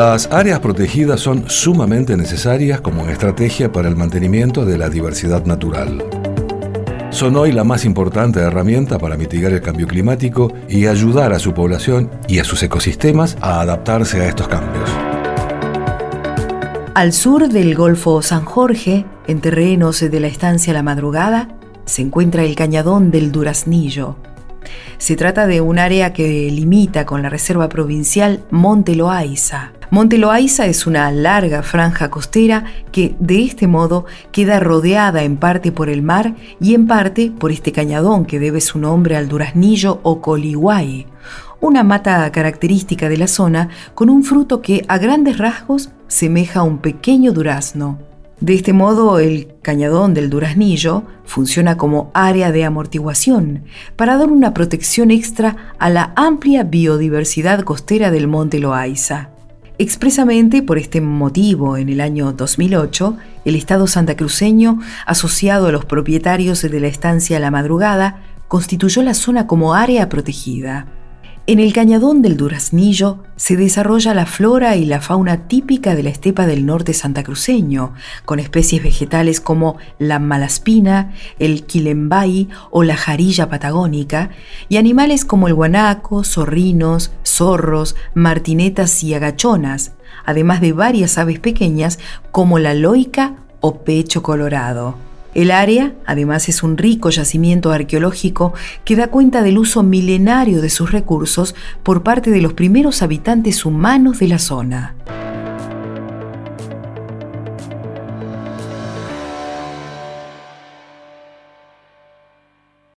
Las áreas protegidas son sumamente necesarias como estrategia para el mantenimiento de la diversidad natural. Son hoy la más importante herramienta para mitigar el cambio climático y ayudar a su población y a sus ecosistemas a adaptarse a estos cambios. Al sur del Golfo San Jorge, en terrenos de la estancia La Madrugada, se encuentra el cañadón del Duraznillo, se trata de un área que limita con la Reserva Provincial Monte Loaiza. Monte Loaiza es una larga franja costera que de este modo queda rodeada en parte por el mar y en parte por este cañadón que debe su nombre al duraznillo o coliguay, una mata característica de la zona con un fruto que a grandes rasgos semeja a un pequeño durazno. De este modo, el cañadón del Duraznillo funciona como área de amortiguación para dar una protección extra a la amplia biodiversidad costera del Monte Loaiza. Expresamente por este motivo, en el año 2008, el Estado santacruceño, asociado a los propietarios de la estancia La Madrugada, constituyó la zona como área protegida. En el cañadón del Duraznillo se desarrolla la flora y la fauna típica de la estepa del norte santacruceño, con especies vegetales como la malaspina, el quilembay o la jarilla patagónica, y animales como el guanaco, zorrinos, zorros, martinetas y agachonas, además de varias aves pequeñas como la loica o pecho colorado. El área, además, es un rico yacimiento arqueológico que da cuenta del uso milenario de sus recursos por parte de los primeros habitantes humanos de la zona.